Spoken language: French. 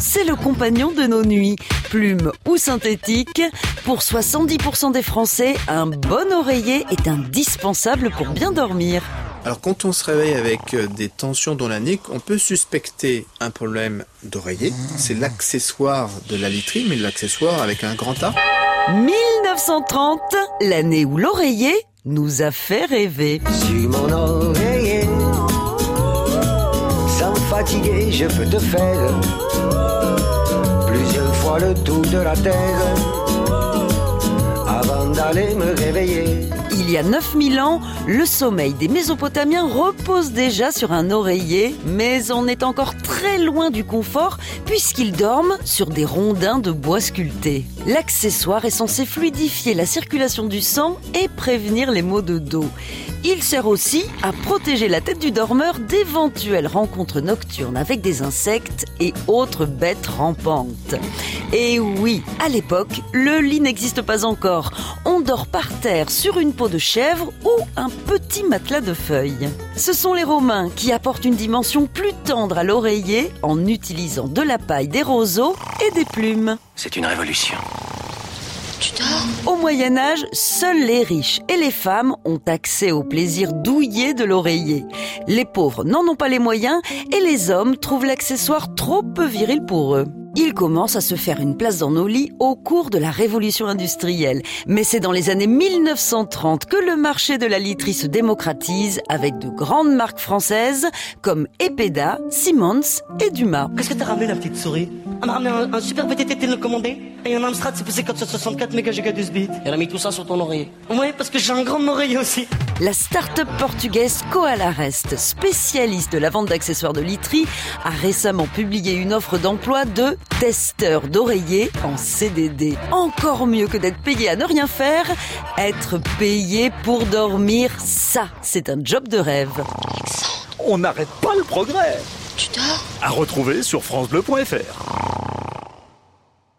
c'est le compagnon de nos nuits. Plume ou synthétique, pour 70% des Français, un bon oreiller est indispensable pour bien dormir. Alors quand on se réveille avec euh, des tensions dans la nuque, on peut suspecter un problème d'oreiller. C'est l'accessoire de la literie, mais l'accessoire avec un grand A. 1930, l'année où l'oreiller nous a fait rêver. Sur mon oreiller, sans fatiguer, je peux te faire le tour de la terre avant d'aller me réveiller. Il y a 9000 ans, le sommeil des Mésopotamiens repose déjà sur un oreiller, mais on est encore très loin du confort puisqu'ils dorment sur des rondins de bois sculptés. L'accessoire est censé fluidifier la circulation du sang et prévenir les maux de dos. Il sert aussi à protéger la tête du dormeur d'éventuelles rencontres nocturnes avec des insectes et autres bêtes rampantes. Et oui, à l'époque, le lit n'existe pas encore. On dort par terre sur une peau de chèvre ou un petit matelas de feuilles. Ce sont les Romains qui apportent une dimension plus tendre à l'oreiller en utilisant de la paille, des roseaux et des plumes. C'est une révolution. Tu dors? Au Moyen Âge, seuls les riches et les femmes ont accès au plaisir douillet de l'oreiller. Les pauvres n'en ont pas les moyens et les hommes trouvent l'accessoire trop peu viril pour eux. Il commence à se faire une place dans nos lits au cours de la révolution industrielle. Mais c'est dans les années 1930 que le marché de la literie se démocratise avec de grandes marques françaises comme Epeda, Simmons et Dumas. Qu'est-ce que t'as ramené la petite souris? Elle m'a ramené un, un super VTT télécommandé et un Amstrad c'est 64 mégagigas de bits. Elle a mis tout ça sur ton oreiller. Ouais, parce que j'ai un grand oreiller aussi. La start-up portugaise Coalarest, spécialiste de la vente d'accessoires de literie, a récemment publié une offre d'emploi de testeur d'oreiller en CDD. Encore mieux que d'être payé à ne rien faire, être payé pour dormir, ça, c'est un job de rêve. Alexandre, On n'arrête pas le progrès. tu dors? À retrouver sur FranceBleu.fr.